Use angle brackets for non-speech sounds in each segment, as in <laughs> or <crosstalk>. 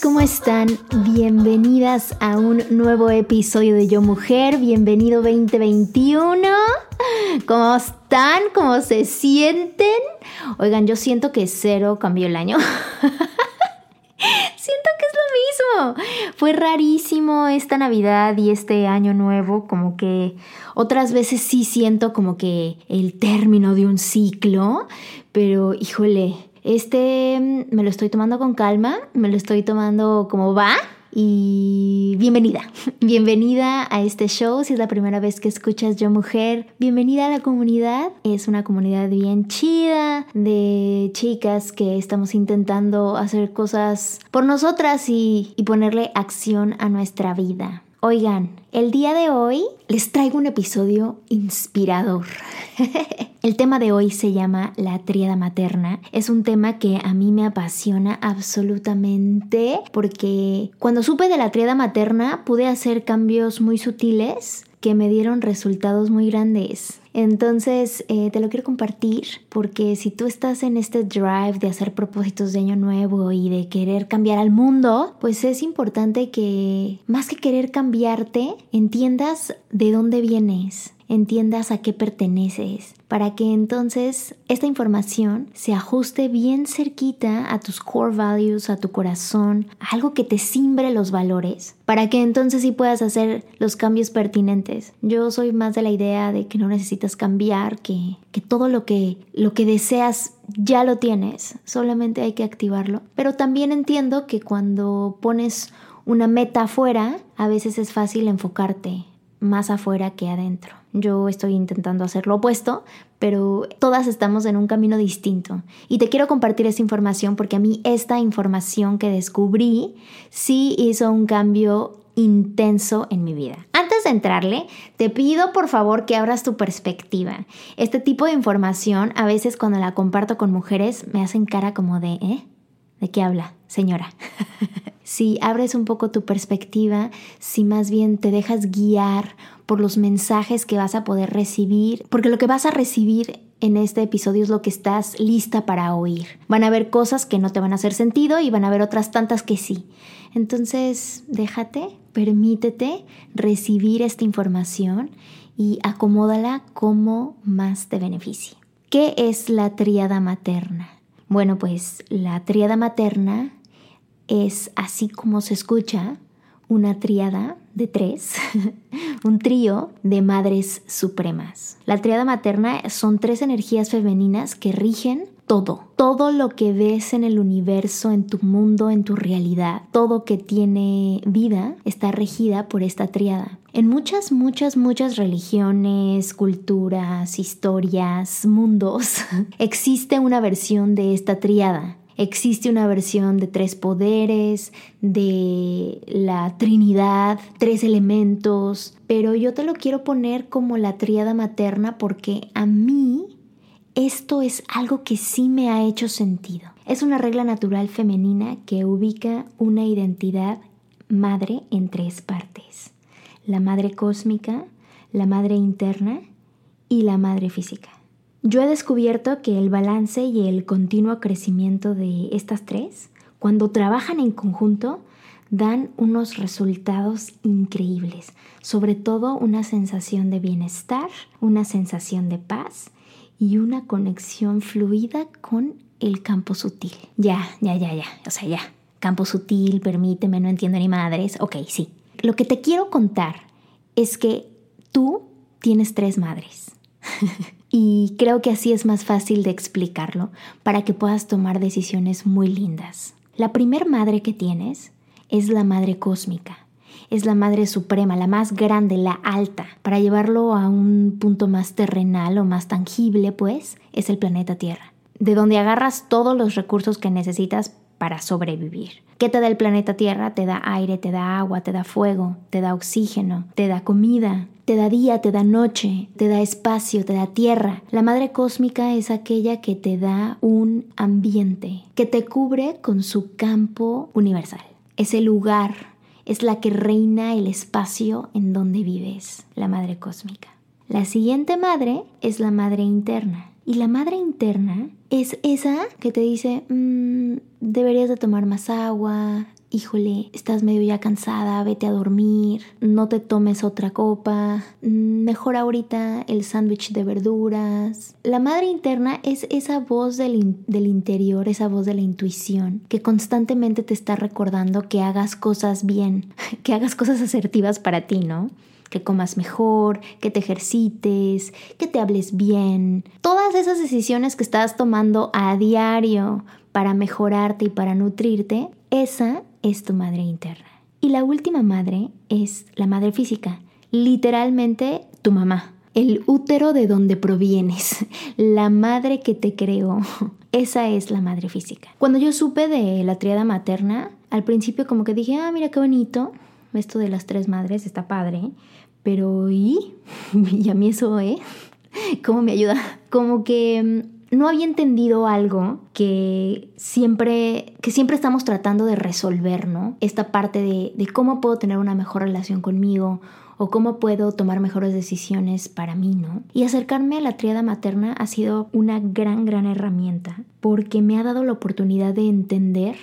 ¿cómo están? Bienvenidas a un nuevo episodio de Yo Mujer. Bienvenido 2021. ¿Cómo están? ¿Cómo se sienten? Oigan, yo siento que cero cambió el año. <laughs> Siento que es lo mismo. Fue rarísimo esta Navidad y este año nuevo, como que otras veces sí siento como que el término de un ciclo, pero híjole, este mm, me lo estoy tomando con calma, me lo estoy tomando como va. Y bienvenida, <laughs> bienvenida a este show. Si es la primera vez que escuchas Yo Mujer, bienvenida a la comunidad. Es una comunidad bien chida de chicas que estamos intentando hacer cosas por nosotras y, y ponerle acción a nuestra vida. Oigan, el día de hoy les traigo un episodio inspirador. <laughs> el tema de hoy se llama la tríada materna. Es un tema que a mí me apasiona absolutamente porque cuando supe de la tríada materna pude hacer cambios muy sutiles que me dieron resultados muy grandes. Entonces, eh, te lo quiero compartir porque si tú estás en este drive de hacer propósitos de año nuevo y de querer cambiar al mundo, pues es importante que más que querer cambiarte, entiendas de dónde vienes, entiendas a qué perteneces, para que entonces esta información se ajuste bien cerquita a tus core values, a tu corazón, algo que te simbre los valores, para que entonces sí puedas hacer los cambios pertinentes. Yo soy más de la idea de que no necesitas cambiar, que, que todo lo que, lo que deseas ya lo tienes, solamente hay que activarlo. Pero también entiendo que cuando pones una meta afuera, a veces es fácil enfocarte más afuera que adentro. Yo estoy intentando hacer lo opuesto, pero todas estamos en un camino distinto. Y te quiero compartir esta información porque a mí esta información que descubrí sí hizo un cambio intenso en mi vida. Entrarle, te pido por favor que abras tu perspectiva. Este tipo de información a veces cuando la comparto con mujeres me hacen cara como de, ¿eh? ¿De qué habla, señora? <laughs> si abres un poco tu perspectiva, si más bien te dejas guiar por los mensajes que vas a poder recibir, porque lo que vas a recibir en este episodio es lo que estás lista para oír. Van a haber cosas que no te van a hacer sentido y van a haber otras tantas que sí. Entonces, déjate, permítete recibir esta información y acomódala como más te beneficie. ¿Qué es la tríada materna? Bueno, pues la tríada materna es así como se escucha, una tríada de tres, <laughs> un trío de madres supremas. La tríada materna son tres energías femeninas que rigen todo, todo lo que ves en el universo, en tu mundo, en tu realidad, todo que tiene vida está regida por esta triada. En muchas, muchas, muchas religiones, culturas, historias, mundos, <laughs> existe una versión de esta triada. Existe una versión de tres poderes, de la Trinidad, tres elementos, pero yo te lo quiero poner como la tríada materna porque a mí esto es algo que sí me ha hecho sentido. Es una regla natural femenina que ubica una identidad madre en tres partes. La madre cósmica, la madre interna y la madre física. Yo he descubierto que el balance y el continuo crecimiento de estas tres, cuando trabajan en conjunto, dan unos resultados increíbles, sobre todo una sensación de bienestar, una sensación de paz y una conexión fluida con el campo sutil. Ya, ya, ya, ya, o sea, ya. Campo sutil, permíteme, no entiendo ni madres. Ok, sí. Lo que te quiero contar es que tú tienes tres madres. <laughs> y creo que así es más fácil de explicarlo para que puedas tomar decisiones muy lindas. La primer madre que tienes es la madre cósmica. Es la madre suprema, la más grande, la alta. Para llevarlo a un punto más terrenal o más tangible, pues, es el planeta Tierra, de donde agarras todos los recursos que necesitas para sobrevivir. ¿Qué te da el planeta Tierra? Te da aire, te da agua, te da fuego, te da oxígeno, te da comida, te da día, te da noche, te da espacio, te da tierra. La madre cósmica es aquella que te da un ambiente, que te cubre con su campo universal. Ese lugar es la que reina el espacio en donde vives, la madre cósmica. La siguiente madre es la madre interna. Y la madre interna es esa que te dice, mm, deberías de tomar más agua, híjole, estás medio ya cansada, vete a dormir, no te tomes otra copa, mejor ahorita el sándwich de verduras. La madre interna es esa voz del, del, interior, esa voz de la intuición, que constantemente te está recordando que hagas cosas bien, <laughs> que hagas cosas asertivas para ti, ¿no? que comas mejor, que te ejercites, que te hables bien. Todas esas decisiones que estás tomando a diario para mejorarte y para nutrirte, esa es tu madre interna. Y la última madre es la madre física, literalmente tu mamá, el útero de donde provienes, <laughs> la madre que te creó. <laughs> Esa es la madre física. Cuando yo supe de la triada materna, al principio como que dije, ah, mira qué bonito, esto de las tres madres está padre, pero ¿y? <laughs> ¿Y a mí eso, eh? ¿Cómo me ayuda? Como que mm, no había entendido algo que siempre, que siempre estamos tratando de resolver, ¿no? Esta parte de, de cómo puedo tener una mejor relación conmigo o cómo puedo tomar mejores decisiones para mí, ¿no? Y acercarme a la triada materna ha sido una gran, gran herramienta porque me ha dado la oportunidad de entender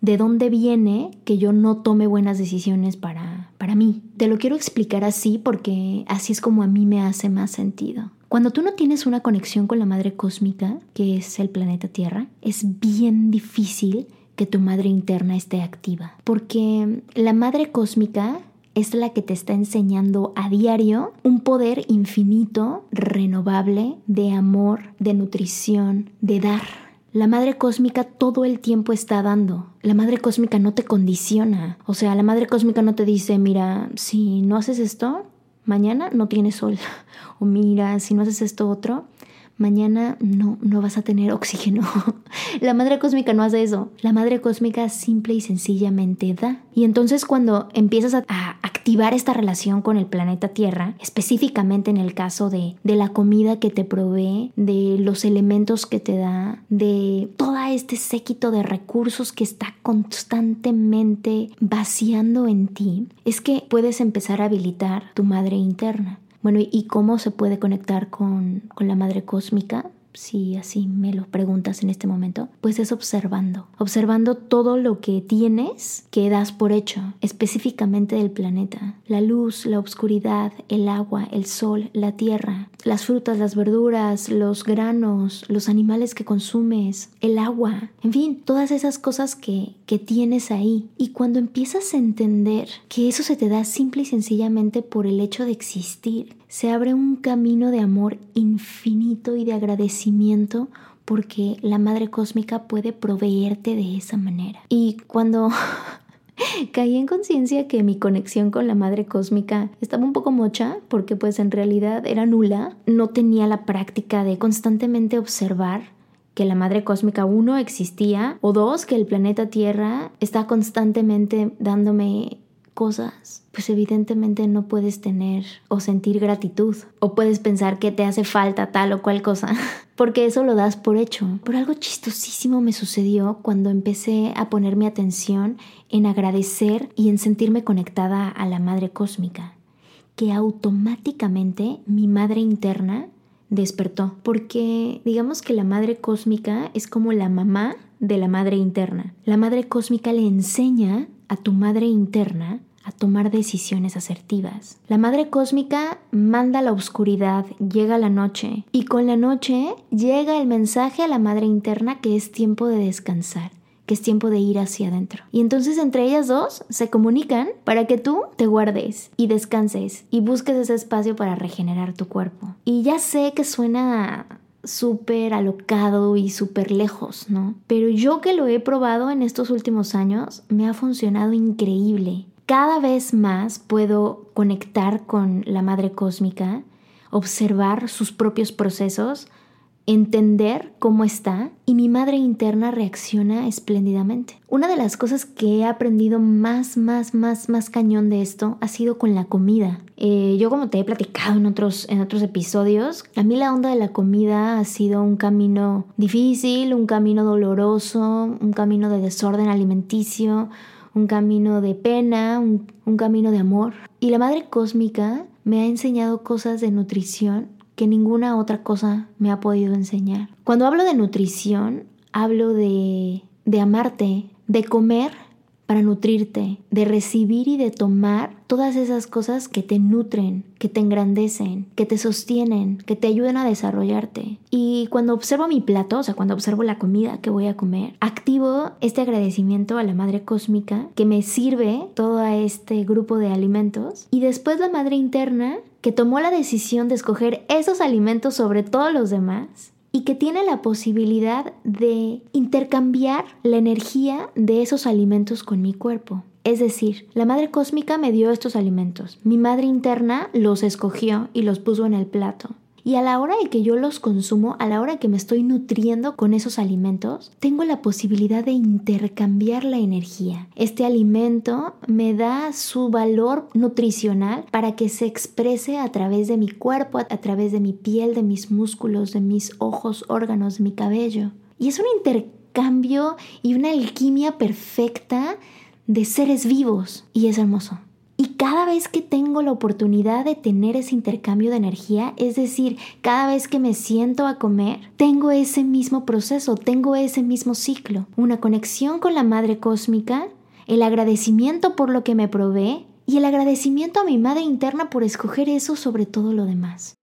de dónde viene que yo no tome buenas decisiones para, para mí. Te lo quiero explicar así porque así es como a mí me hace más sentido. Cuando tú no tienes una conexión con la madre cósmica, que es el planeta Tierra, es bien difícil que tu madre interna esté activa. Porque la madre cósmica es la que te está enseñando a diario un poder infinito, renovable, de amor, de nutrición, de dar la madre cósmica todo el tiempo está dando. La madre cósmica no te condiciona. O sea, la madre cósmica no te dice, mira, si no haces esto, mañana no tienes sol. <laughs> O mira, si no haces esto otro, mañana no, no vas a tener oxígeno. <laughs> la madre cósmica no hace eso. La madre cósmica simple y sencillamente da. Y entonces cuando empiezas a, activar esta relación con el planeta Tierra, específicamente en el caso de, de la comida que te provee, de los elementos que te da, de todo este séquito de recursos que está constantemente vaciando en ti, es que puedes empezar a habilitar tu madre interna. Bueno, ¿y cómo se puede conectar con, con la madre cósmica? Si así me lo preguntas en este momento, pues es observando, observando todo lo que tienes que das por hecho, específicamente del planeta, la luz, la oscuridad, el agua, el sol, la tierra, las frutas, las verduras, los granos, los animales que consumes, el agua, en fin, todas esas cosas que, que tienes ahí. Y cuando empiezas a entender que eso se te da simple y sencillamente por el hecho de existir, se abre un camino de amor infinito y de agradecimiento porque la Madre Cósmica puede proveerte de esa manera. Y cuando <laughs> caí en conciencia que mi conexión con la Madre Cósmica estaba un poco mocha porque pues en realidad era nula, no tenía la práctica de constantemente observar que la madre cósmica uno existía o dos que el planeta Tierra está constantemente dándome cosas, pues evidentemente no puedes tener o sentir gratitud o puedes pensar que te hace falta tal o cual cosa, <laughs> porque eso lo das por hecho. Pero algo chistosísimo me sucedió cuando empecé a poner mi atención en agradecer y en sentirme conectada a la madre cósmica, que automáticamente mi madre interna despertó, porque digamos que la madre cósmica es como la mamá de la madre interna. La madre cósmica le enseña a tu madre interna a tomar decisiones asertivas. La Madre Cósmica manda la oscuridad, llega la noche y con la noche llega el mensaje a la Madre Interna que es tiempo de descansar que es tiempo de ir hacia adentro. Y entonces entre ellas dos se comunican para que tú te guardes y descanses y busques ese espacio para regenerar tu cuerpo. Y ya sé que suena súper alocado y súper lejos, ¿no? Pero yo que lo he probado en estos últimos años, me ha funcionado increíble. Cada vez más puedo conectar con la Madre Cósmica, observar sus propios procesos, entender cómo está y mi madre interna reacciona espléndidamente. Una de las cosas que he aprendido más, más, más, más cañón de esto ha sido con la comida. Eh, yo como te he platicado en otros, en otros episodios, a mí la onda de la comida ha sido un camino difícil, un camino doloroso, un camino de desorden alimenticio, un camino de pena, un, un camino de amor. Y la Madre Cósmica me ha enseñado cosas de nutrición que ninguna otra cosa me ha podido enseñar. Cuando hablo de nutrición, hablo de, de amarte, de comer para nutrirte, de recibir y de tomar todas esas cosas que te nutren, que te engrandecen, que te sostienen, que te ayudan a desarrollarte. Y cuando observo mi plato, o sea, cuando observo la comida que voy a comer, activo este agradecimiento a la Madre Cósmica que me sirve todo este grupo de alimentos y después la Madre Interna que tomó la decisión de escoger esos alimentos sobre todos los demás y que tiene la posibilidad de intercambiar la energía de esos alimentos con mi cuerpo. Es decir, la Madre Cósmica me dio estos alimentos, mi Madre Interna los escogió y los puso en el plato. Y a la hora de que yo los consumo, a la hora que me estoy nutriendo con esos alimentos, tengo la posibilidad de intercambiar la energía. Este alimento me da su valor nutricional para que se exprese a través de mi cuerpo, a través de mi piel, de mis músculos, de mis ojos, órganos, de mi cabello. Y es un intercambio y una alquimia perfecta de seres vivos. Y es hermoso. Y cada vez que tengo la oportunidad de tener ese intercambio de energía, es decir, cada vez que me siento a comer, tengo ese mismo proceso, tengo ese mismo ciclo, una conexión con la Madre Cósmica, el agradecimiento por lo que me provee y el agradecimiento a mi Madre Interna por escoger eso sobre todo lo demás.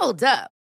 Hold up.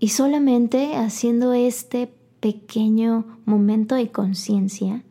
Y solamente haciendo este pequeño momento de conciencia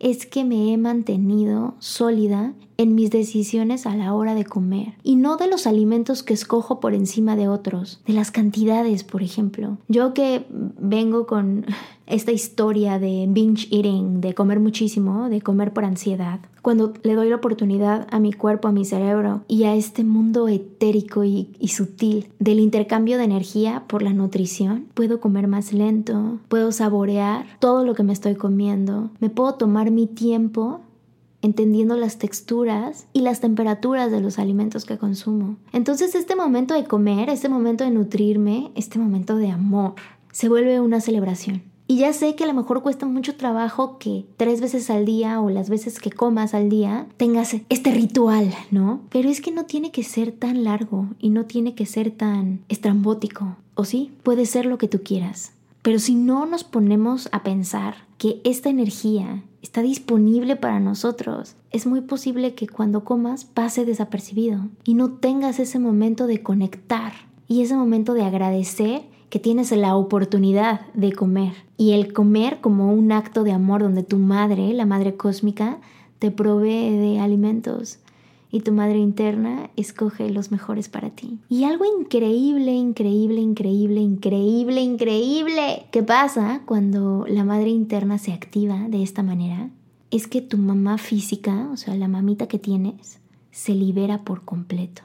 es que me he mantenido sólida en mis decisiones a la hora de comer y no de los alimentos que escojo por encima de otros, de las cantidades, por ejemplo. Yo que vengo con <laughs> esta historia de binge eating, de comer muchísimo, de comer por ansiedad, cuando le doy la oportunidad a mi cuerpo, a mi cerebro y a este mundo etérico y, y, sutil del intercambio de energía por la nutrición, puedo comer más lento, puedo saborear todo lo que me estoy comiendo, me puedo tomar mi tiempo entendiendo las texturas y las temperaturas de los alimentos que consumo. Entonces este momento de comer, este momento de nutrirme, este momento de amor, se vuelve una celebración. Y ya sé que a lo mejor cuesta mucho trabajo que tres veces al día o las veces que comas al día tengas este ritual, ¿no? Pero es que no tiene que ser tan largo y no tiene que ser tan estrambótico. O sí, puede ser lo que tú quieras. Pero si no nos ponemos a pensar que esta energía está disponible para nosotros, es muy posible que cuando comas pase desapercibido y no tengas ese momento de conectar y ese momento de agradecer que tienes la oportunidad de comer. Y el comer como un acto de amor donde tu madre, la madre cósmica, te provee de alimentos y tu madre interna escoge los mejores para ti. Y algo increíble, increíble, increíble, increíble, increíble que pasa cuando la madre interna se activa de esta manera es que tu mamá física, o sea, la mamita que tienes, se libera por completo.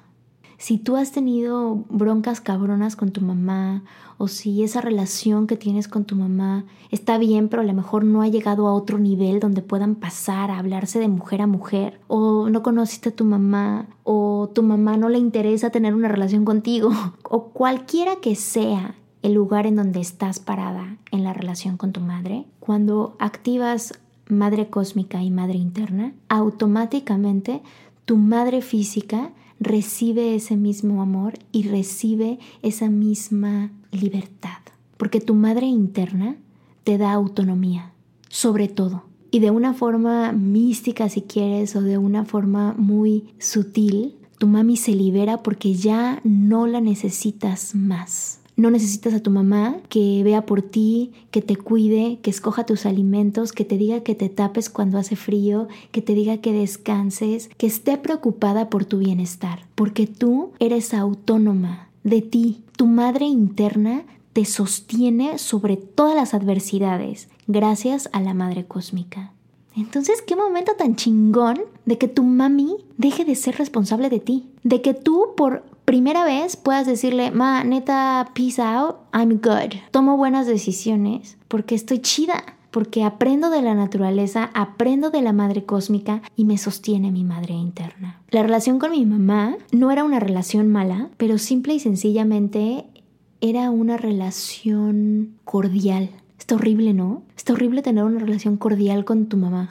Si tú has tenido broncas cabronas con tu mamá o si esa relación que tienes con tu mamá está bien, pero a lo mejor no ha llegado a otro nivel donde puedan pasar a hablarse de mujer a mujer, o no conociste a tu mamá, o tu mamá no le interesa tener una relación contigo, <laughs> o cualquiera que sea el lugar en donde estás parada en la relación con tu madre, cuando activas madre cósmica y madre interna, automáticamente tu madre física recibe ese mismo amor y recibe esa misma libertad. Porque tu madre interna te da autonomía, sobre todo. Y de una forma mística, si quieres, o de una forma muy sutil, tu mami se libera porque ya no la necesitas más. No necesitas a tu mamá que vea por ti, que te cuide, que escoja tus alimentos, que te diga que te tapes cuando hace frío, que te diga que descanses, que esté preocupada por tu bienestar, porque tú eres autónoma de ti. Tu madre interna te sostiene sobre todas las adversidades gracias a la madre cósmica. Entonces, qué momento tan chingón de que tu mami deje de ser responsable de ti. De que tú por primera vez puedas decirle, ma, neta, peace out, I'm good. Tomo buenas decisiones porque estoy chida. Porque aprendo de la naturaleza, aprendo de la madre cósmica y me sostiene mi madre interna. La relación con mi mamá no era una relación mala, pero simple y sencillamente era una relación cordial Está horrible, ¿no? Está horrible tener una relación cordial con tu mamá.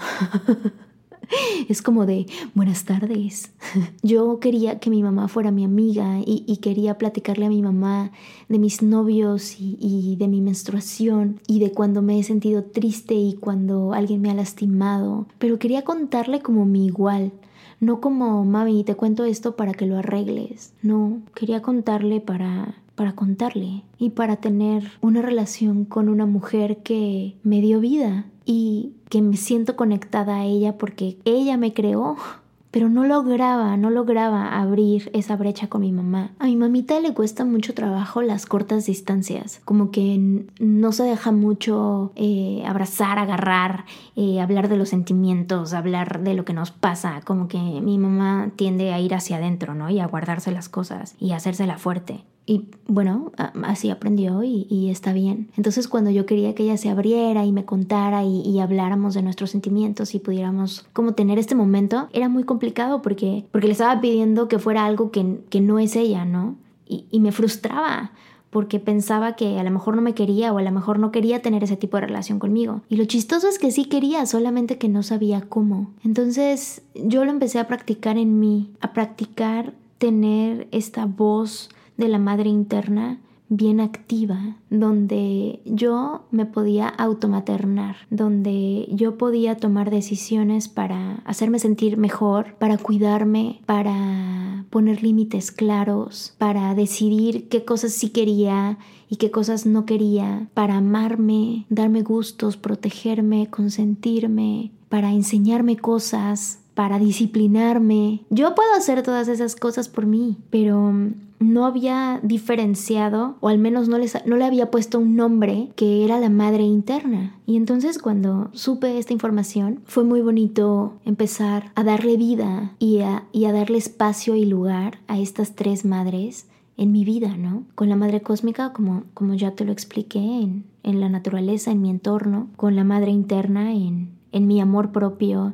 <laughs> <laughs> Es como de buenas tardes. <laughs> Yo quería que mi mamá fuera mi amiga y, quería platicarle a mi mamá de mis novios y, y, de mi menstruación y de cuando me he sentido triste y cuando alguien me ha lastimado. Pero quería contarle como mi igual. No como, mami, te cuento esto para que lo arregles. No, quería contarle para para contarle y para tener una relación con una mujer que me dio vida y que me siento conectada a ella porque ella me creó. <laughs> Pero no lograba, no lograba abrir esa brecha con mi mamá. A mi mamita le cuesta mucho trabajo las cortas distancias, como que no se deja mucho eh, abrazar, agarrar, eh, hablar de los sentimientos, hablar de lo que nos pasa, como que mi mamá tiende a ir hacia adentro, ¿no? Y a guardarse las cosas y a hacérsela fuerte. Y bueno, así aprendió y, está bien. Entonces cuando yo quería que ella se abriera y me contara y, habláramos de nuestros sentimientos y pudiéramos como tener este momento, era muy complicado porque, porque le estaba pidiendo que fuera algo que, que no es ella, ¿no? Y, y me frustraba porque pensaba que a lo mejor no me quería o a lo mejor no quería tener ese tipo de relación conmigo. Y lo chistoso es que sí quería, solamente que no sabía cómo. Entonces yo lo empecé a practicar en mí, a practicar tener esta voz de la madre interna bien activa, donde yo me podía automaternar, donde yo podía tomar decisiones para hacerme sentir mejor, para cuidarme, para poner límites claros, para decidir qué cosas sí quería y qué cosas no quería, para amarme, darme gustos, protegerme, consentirme, para enseñarme cosas, para disciplinarme. Yo puedo hacer todas esas cosas por mí, pero no había diferenciado, o al menos no, no le había puesto un nombre que era la madre interna. Y entonces cuando supe esta información, fue muy bonito empezar a darle vida y a, y a darle espacio y lugar a estas tres madres en mi vida, ¿no? Con la madre cósmica, como, como ya te lo expliqué, en, en la naturaleza, en mi entorno, con la madre interna, en, en mi amor propio,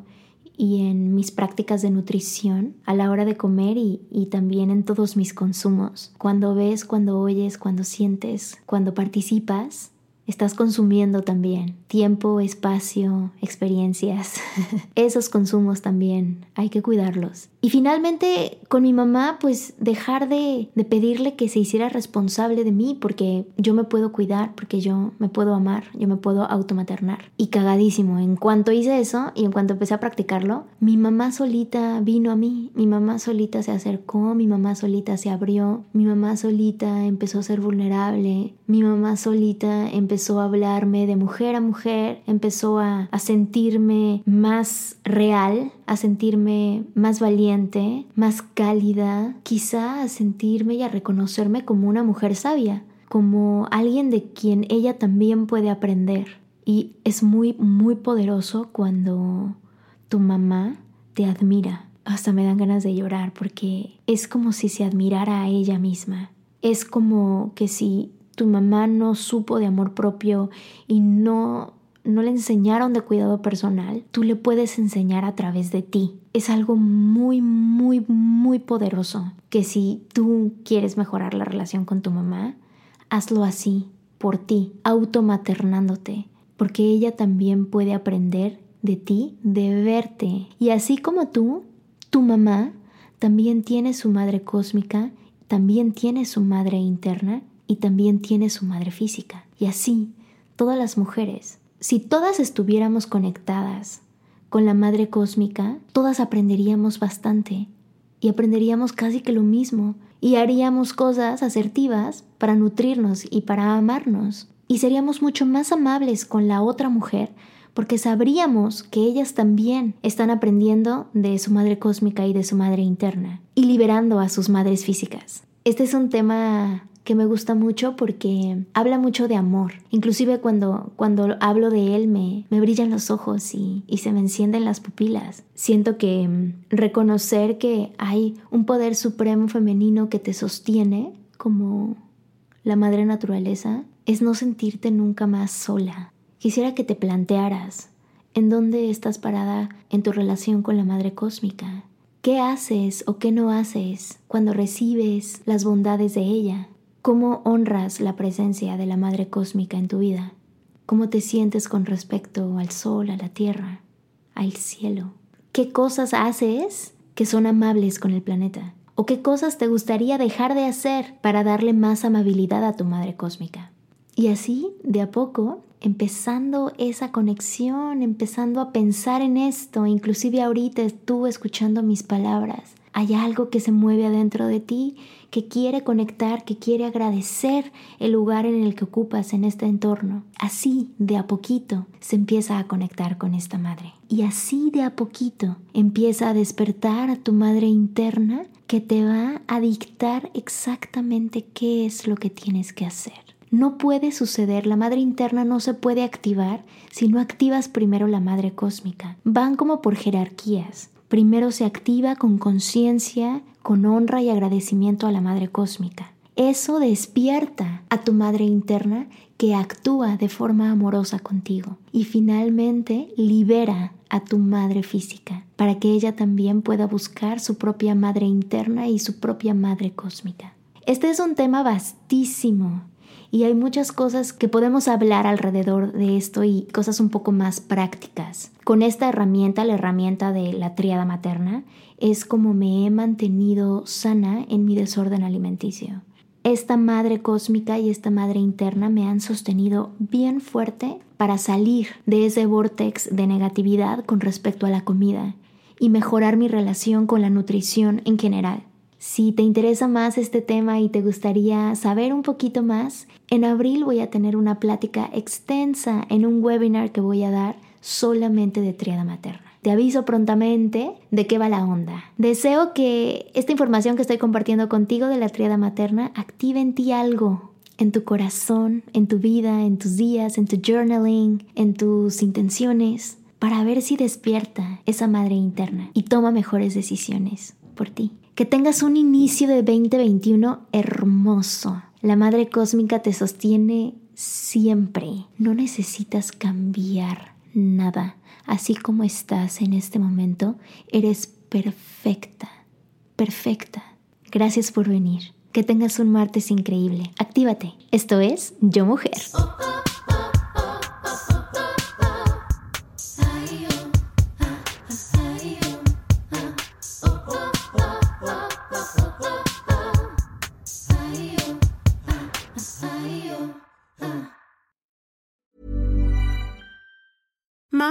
y en mis prácticas de nutrición a la hora de comer y, y, también en todos mis consumos. Cuando ves, cuando oyes, cuando sientes, cuando participas, estás consumiendo también tiempo, espacio, experiencias. <laughs> Esos consumos también hay que cuidarlos. Y finalmente con mi mamá pues dejar de, pedirle que se hiciera responsable de mí porque yo me puedo cuidar, porque yo me puedo amar, yo me puedo automaternar. Y cagadísimo, en cuanto hice eso y en cuanto empecé a practicarlo, mi mamá solita vino a mí, mi mamá solita se acercó, mi mamá solita se abrió, mi mamá solita empezó a ser vulnerable, mi mamá solita empezó a hablarme de mujer a mujer, empezó a, sentirme más real, a sentirme más valiente, más cálida, quizá a sentirme y a reconocerme como una mujer sabia, como alguien de quien ella también puede aprender. Y es muy, muy poderoso cuando tu mamá te admira, hasta me dan ganas de llorar porque es como si se admirara a ella misma. Es como que si tu mamá no supo de amor propio y no no le enseñaron de cuidado personal, tú le puedes enseñar a través de ti. Es algo muy, muy, muy poderoso que si tú quieres mejorar la relación con tu mamá, hazlo así, por ti, automaternándote, porque ella también puede aprender de ti, de verte. Y así como tú, tu mamá también tiene su madre cósmica, también tiene su madre interna y también tiene su madre física. Y así, todas las mujeres si todas estuviéramos conectadas con la Madre Cósmica, todas aprenderíamos bastante y aprenderíamos casi que lo mismo y haríamos cosas asertivas para nutrirnos y para amarnos. Y seríamos mucho más amables con la otra mujer porque sabríamos que ellas también están aprendiendo de su madre cósmica y de su madre interna y liberando a sus madres físicas. Este es un tema que me gusta mucho porque habla mucho de amor. Inclusive cuando, cuando hablo de él me, me brillan los ojos y, y se me encienden las pupilas. Siento que mm, reconocer que hay un poder supremo femenino que te sostiene como la madre naturaleza es no sentirte nunca más sola. Quisiera que te plantearas en dónde estás parada en tu relación con la madre cósmica. ¿Qué haces o qué no haces cuando recibes las bondades de ella? ¿Cómo honras la presencia de la Madre Cósmica en tu vida? ¿Cómo te sientes con respecto al sol, a la tierra, al cielo? ¿Qué cosas haces que son amables con el planeta? ¿O qué cosas te gustaría dejar de hacer para darle más amabilidad a tu Madre Cósmica? Y así, de a poco, empezando esa conexión, empezando a pensar en esto, inclusive ahorita tú escuchando mis palabras, hay algo que se mueve adentro de ti que quiere conectar, que quiere agradecer el lugar en el que ocupas en este entorno. Así, de a poquito, se empieza a conectar con esta madre. Y así, de a poquito, empieza a despertar a tu madre interna que te va a dictar exactamente qué es lo que tienes que hacer. No puede suceder, la madre interna no se puede activar si no activas primero la madre cósmica. Van como por jerarquías. Primero se activa con conciencia, con honra y agradecimiento a la Madre Cósmica. Eso despierta a tu Madre interna que actúa de forma amorosa contigo. Y finalmente libera a tu Madre física para que ella también pueda buscar su propia Madre interna y su propia Madre cósmica. Este es un tema vastísimo y hay muchas cosas que podemos hablar alrededor de esto y cosas un poco más prácticas. Con esta herramienta, la herramienta de la tríada materna, es como me he mantenido sana en mi desorden alimenticio. Esta madre cósmica y esta madre interna me han sostenido bien fuerte para salir de ese vortex de negatividad con respecto a la comida y mejorar mi relación con la nutrición en general. Si te interesa más este tema y te gustaría saber un poquito más, en abril voy a tener una plática extensa en un webinar que voy a dar solamente de triada materna. Te aviso prontamente de qué va la onda. Deseo que esta información que estoy compartiendo contigo de la triada materna active en ti algo, en tu corazón, en tu vida, en tus días, en tu journaling, en tus intenciones, para ver si despierta esa madre interna y toma mejores decisiones por ti. Que tengas un inicio de 2021 hermoso. La Madre Cósmica te sostiene siempre. No necesitas cambiar nada. Así como estás en este momento, eres perfecta. Perfecta. Gracias por venir. Que tengas un martes increíble. Actívate. Esto es Yo Mujer.